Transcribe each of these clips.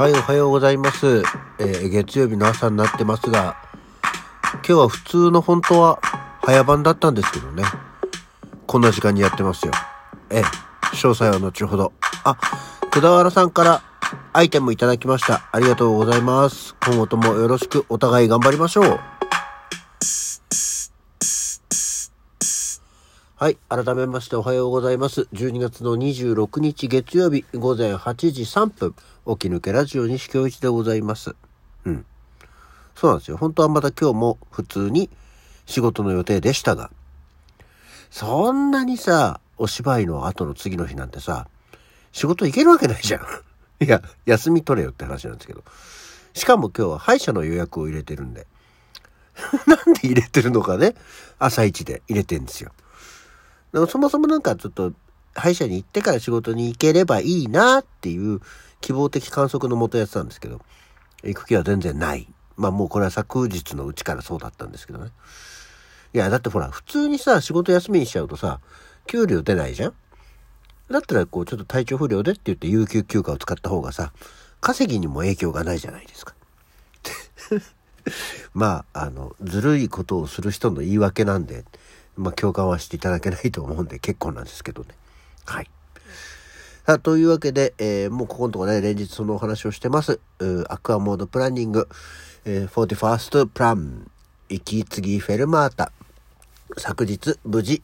はい、おはようございます。えー、月曜日の朝になってますが、今日は普通の本当は早番だったんですけどね。こんな時間にやってますよ。え、詳細は後ほど。あ、くだわらさんからアイテムいただきました。ありがとうございます。今後ともよろしくお互い頑張りましょう。はい。改めましておはようございます。12月の26日月曜日午前8時3分、起き抜けラジオ西京一でございます。うん。そうなんですよ。本当はまた今日も普通に仕事の予定でしたが、そんなにさ、お芝居の後の次の日なんてさ、仕事行けるわけないじゃん。いや、休み取れよって話なんですけど。しかも今日は歯医者の予約を入れてるんで。なんで入れてるのかね。朝一で入れてんですよ。でもそもそもなんかちょっと歯医者に行ってから仕事に行ければいいなっていう希望的観測のもとやってたんですけど、行く気は全然ない。まあもうこれは昨日のうちからそうだったんですけどね。いや、だってほら、普通にさ、仕事休みにしちゃうとさ、給料出ないじゃんだったらこう、ちょっと体調不良でって言って有給休暇を使った方がさ、稼ぎにも影響がないじゃないですか。まあ、あの、ずるいことをする人の言い訳なんで、まあ、共感はしていただけないと思うんで結構なんですけどね。はい。さあ、というわけで、えー、もうここのとこね、連日そのお話をしてます。アクアモードプランニング、えー、41st プラン、息継ぎフェルマータ。昨日、無事、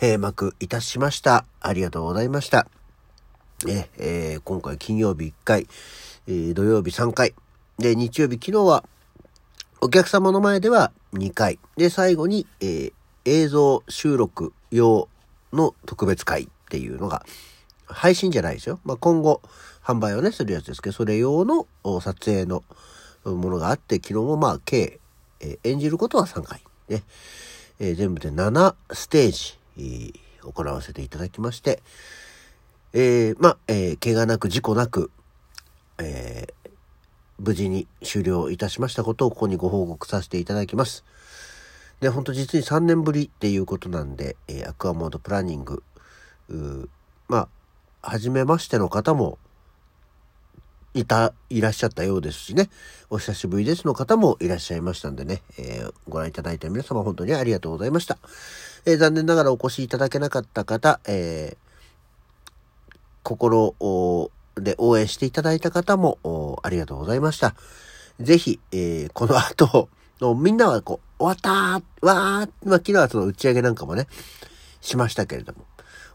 閉幕いたしました。ありがとうございました。ええー、今回金曜日1回、えー、土曜日3回。で、日曜日昨日は、お客様の前では2回。で、最後に、えー、映像収録用の特別会っていうのが、配信じゃないですよ。まあ、今後、販売をね、するやつですけど、それ用の撮影のものがあって、昨日もまあ、計、えー、演じることは3回。ね。えー、全部で7ステージ、えー、行わせていただきまして、えー、まあ、え、怪我なく事故なく、え、無事に終了いたしましたことをここにご報告させていただきます。で、ほんと実に3年ぶりっていうことなんで、えー、アクアモードプランニング、まあ、初めましての方も、いた、いらっしゃったようですしね、お久しぶりですの方もいらっしゃいましたんでね、えー、ご覧いただいた皆様本当にありがとうございました。えー、残念ながらお越しいただけなかった方、えー、心で応援していただいた方もありがとうございました。ぜひ、えー、この後、みんなはこう、終わったーわーまあ、昨日はその打ち上げなんかもね、しましたけれども、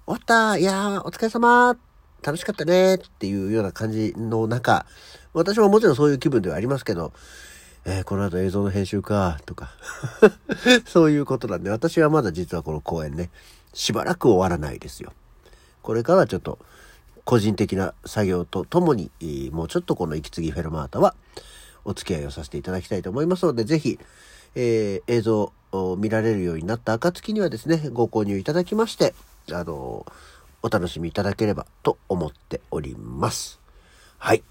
終わったーいやー、お疲れ様ー楽しかったねーっていうような感じの中、私ももちろんそういう気分ではありますけど、えー、この後映像の編集か、とかそういうことなんで、私はまだ実はこの公演ね、しばらく終わらないですよ。これからちょっと、個人的な作業とともに、もうちょっとこの息継ぎフェルマータは、お付き合いをさせていただきたいと思いますので、ぜひ、えー、映像を見られるようになった暁にはですね、ご購入いただきまして、あのお楽しみいただければと思っております。はい。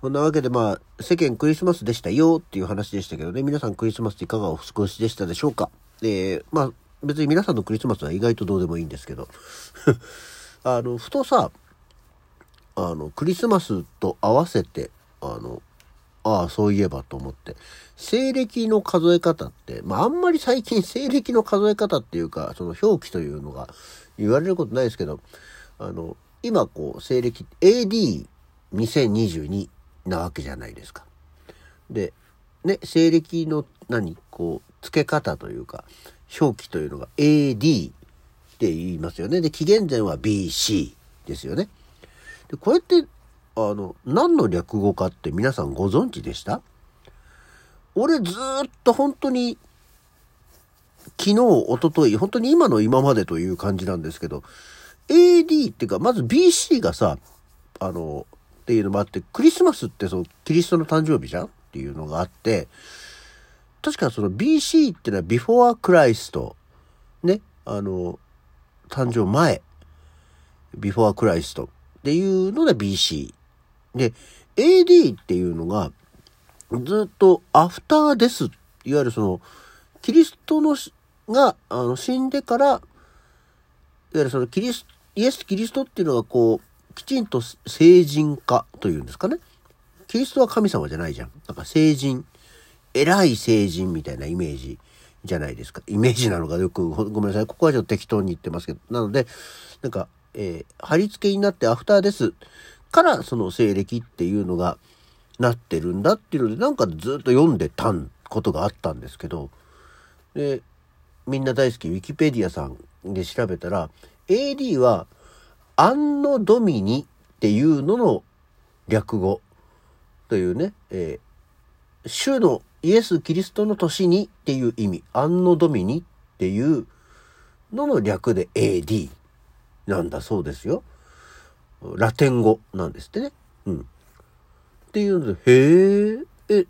こんなわけでまあ、世間クリスマスでしたよっていう話でしたけどね、皆さんクリスマスっていかがお過ごしでしたでしょうかで、まあ、別に皆さんのクリスマスは意外とどうでもいいんですけど、あの、ふとさ、あの、クリスマスと合わせて、あの、ああ、そういえばと思って、西暦の数え方って、まああんまり最近西暦の数え方っていうか、その表記というのが言われることないですけど、あの、今こう、西暦、AD2022 なわけじゃないですか。で、ね、西暦の何、こう、付け方というか、表記というのが AD って言いますよね。で、紀元前は BC ですよね。で、これって、あの、何の略語かって皆さんご存知でした？俺ずっと本当に昨日、おととい、本当に今の今までという感じなんですけど、AD っていうか、まず BC がさ、あの、っていうのもあって、クリスマスってその、キリストの誕生日じゃんっていうのがあって、確かその BC っていうのは Before Christ ね、あの、誕生前、Before Christ っていうので BC。で、AD っていうのが、ずっとアフターです。いわゆるその、キリストのが、あの、死んでから、いわゆるそのキリス、イエス・キリストっていうのがこう、きちんと聖人化というんですかね。キリストは神様じゃないじゃん。なんか聖人、偉い聖人みたいなイメージじゃないですか。イメージなのかよく、ごめんなさい。ここはちょっと適当に言ってますけど。なので、なんか、えー、貼り付けになってアフターですからその西暦っていうのがなってるんだっていうので、なんかずっと読んでたんことがあったんですけど、で、みんな大好きウィキペディアさんで調べたら、AD はアンノドミニっていうのの略語というね、えー、主のイエス・キリストの年にっていう意味、アンノドミニっていうのの略で AD なんだそうですよ。ラテン語なんですってね。うん。っていうので、へえ、え、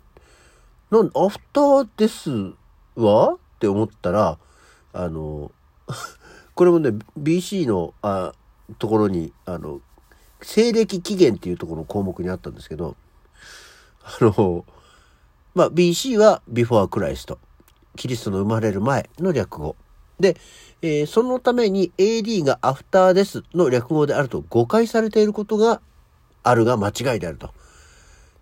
なんアフターですわ？って思ったら、あの、これもね、BC の、あ、ところに、あの、西暦起源っていうところの項目にあったんですけど、あの、まあ、BC は before Christ。キリストの生まれる前の略語。で、えー、そのために AD がアフターですの略語であると誤解されていることがあるが間違いであると。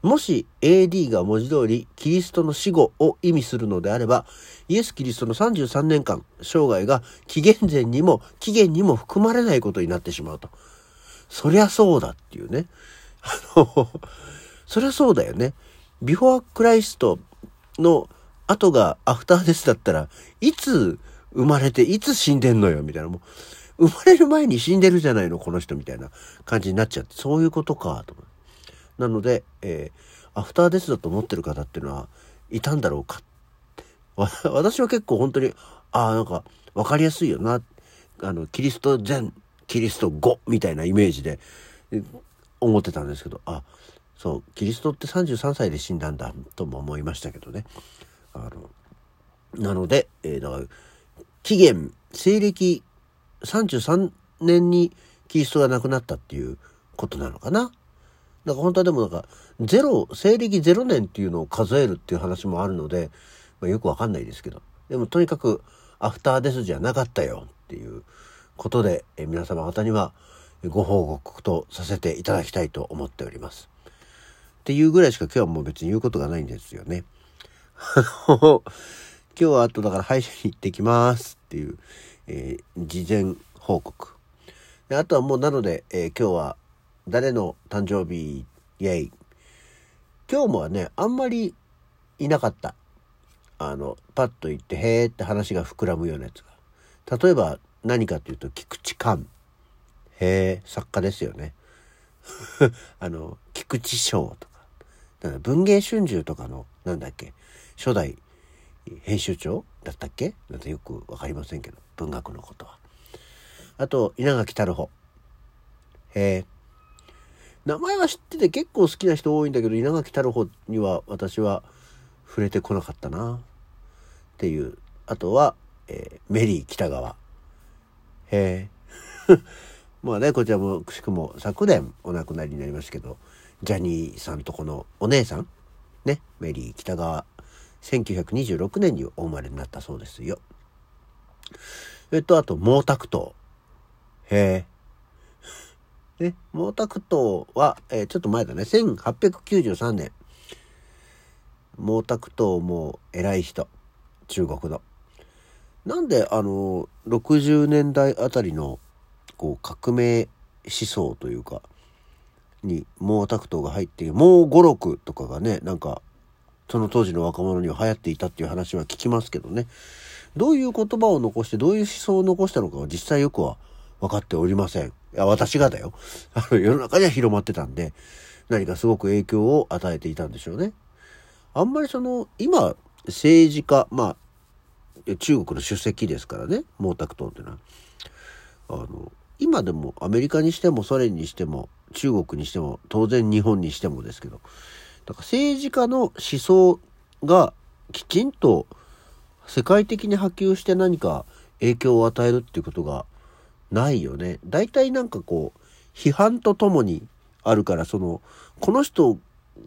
もし AD が文字通りキリストの死後を意味するのであれば、イエス・キリストの33年間、生涯が紀元前にも紀元にも含まれないことになってしまうと。そりゃそうだっていうね。あの、そりゃそうだよね。ビフォークライストの後がアフターですだったら、いつ生まれていつ死んでんのよみたいな。もう、生まれる前に死んでるじゃないのこの人みたいな感じになっちゃって、そういうことか、と。なので、えー、アフターデスだと思ってる方っていうのはいたんだろうか。私は結構本当に、ああ、なんか、わかりやすいよな。あの、キリスト前、キリスト後みたいなイメージで思ってたんですけど、あ、そう、キリストって33歳で死んだんだ、とも思いましたけどね。あの、なので、えー、だから、紀元、西暦33年にキリストが亡くなったっていうことなのかな。だから本当はでもなんか、ゼロ、西暦0年っていうのを数えるっていう話もあるので、まあ、よくわかんないですけど。でもとにかく、アフターデスじゃなかったよっていうことで、え皆様方にはご報告とさせていただきたいと思っております。っていうぐらいしか今日はもう別に言うことがないんですよね。今日はあとだから歯医者に行ってきますっていう、えー、事前報告。であとはもうなので、えー、今日は誰の誕生日、イェイ。今日もはね、あんまりいなかった。あの、パッと言って、へーって話が膨らむようなやつが。例えば何かっていうと、菊池寛。へー、作家ですよね。あの、菊池賞とか。だから文芸春秋とかの、なんだっけ、初代編集長だったっけ？なんてよく分かりませんけど文学のことは。あと稲垣太郎。へえ。名前は知ってて結構好きな人多いんだけど稲垣太郎には私は触れてこなかったな。っていう。あとは、えー、メリー北川。へえ。まあねこちらもくしくも昨年お亡くなりになりましたけどジャニーさんとこのお姉さんねメリー北川1926年にお生まれになったそうですよ。えっと、あと、毛沢東。へえ。ね、毛沢東は、えー、ちょっと前だね。1893年。毛沢東も偉い人。中国の。なんで、あの、60年代あたりの、こう、革命思想というか、に毛沢東が入って、毛五六とかがね、なんかその当時の若者には流行っていたっていう話は聞きますけどね。どういう言葉を残してどういう思想を残したのかは実際よくは分かっておりません。いや、私がだよ。あの、世の中には広まってたんで、何かすごく影響を与えていたんでしょうね。あんまりその、今、政治家、まあ、中国の主席ですからね、毛沢東っていうのは。あの、今でもアメリカにしてもソ連にしても中国にしても当然日本にしてもですけどだから政治家の思想がきちんと世界的に波及して何か影響を与えるっていうことがないよね。大体なんかこう、批判とともにあるから、その、この人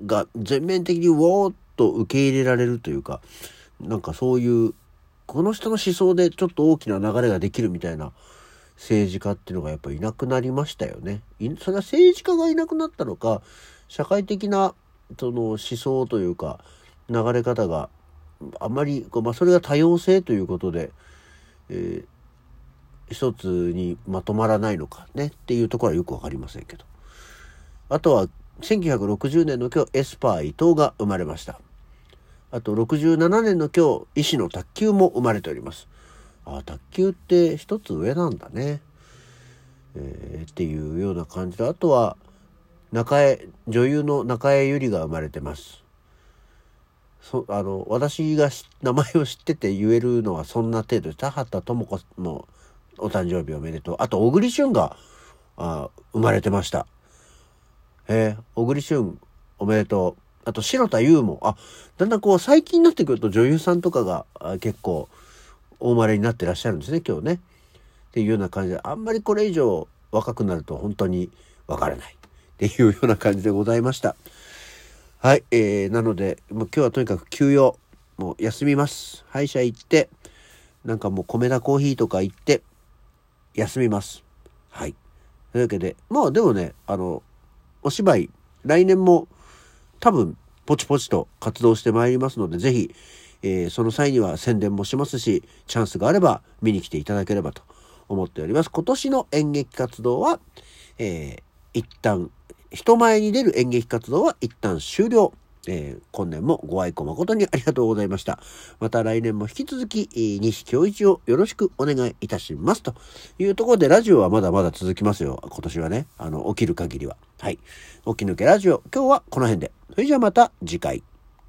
が全面的にウォーっと受け入れられるというか、なんかそういう、この人の思想でちょっと大きな流れができるみたいな政治家っていうのがやっぱいなくなりましたよね。それは政治家がいなくなったのか、社会的なその思想というか流れ方があまり、まあ、それが多様性ということで、えー、一つにまとまらないのかねっていうところはよくわかりませんけど。あとは1960年の今日エスパー伊藤が生まれました。あと67年の今日医師の卓球も生まれております。ああ、卓球って一つ上なんだね。えー、っていうような感じで、あとは中江、女優の中江ゆりが生まれてます。そあの私が名前を知ってて言えるのはそんな程度で田畑智子のお誕生日おめでとう。あと小栗旬があ生まれてました。えー、小栗旬おめでとう。あと白田優もあだんだんこう最近になってくると女優さんとかが結構お生まれになってらっしゃるんですね今日ね。っていうような感じであんまりこれ以上若くなると本当にわからない。っていうような感じでございました。はい、えー、なので、もう今日はとにかく休養、もう休みます。歯医者行って、なんかもう米田コーヒーとか行って、休みます。はい。というわけで、まあでもね、あの、お芝居、来年も多分、ポチポチと活動してまいりますので、ぜひ、えー、その際には宣伝もしますし、チャンスがあれば見に来ていただければと思っております。今年の演劇活動は、えー、一旦人前に出る演劇活動は一旦終了。えー、今年もご愛顧誠にありがとうございました。また来年も引き続き、西京一をよろしくお願いいたします。というところで、ラジオはまだまだ続きますよ。今年はね。あの、起きる限りは。はい。起き抜けラジオ、今日はこの辺で。それじゃあまた次回。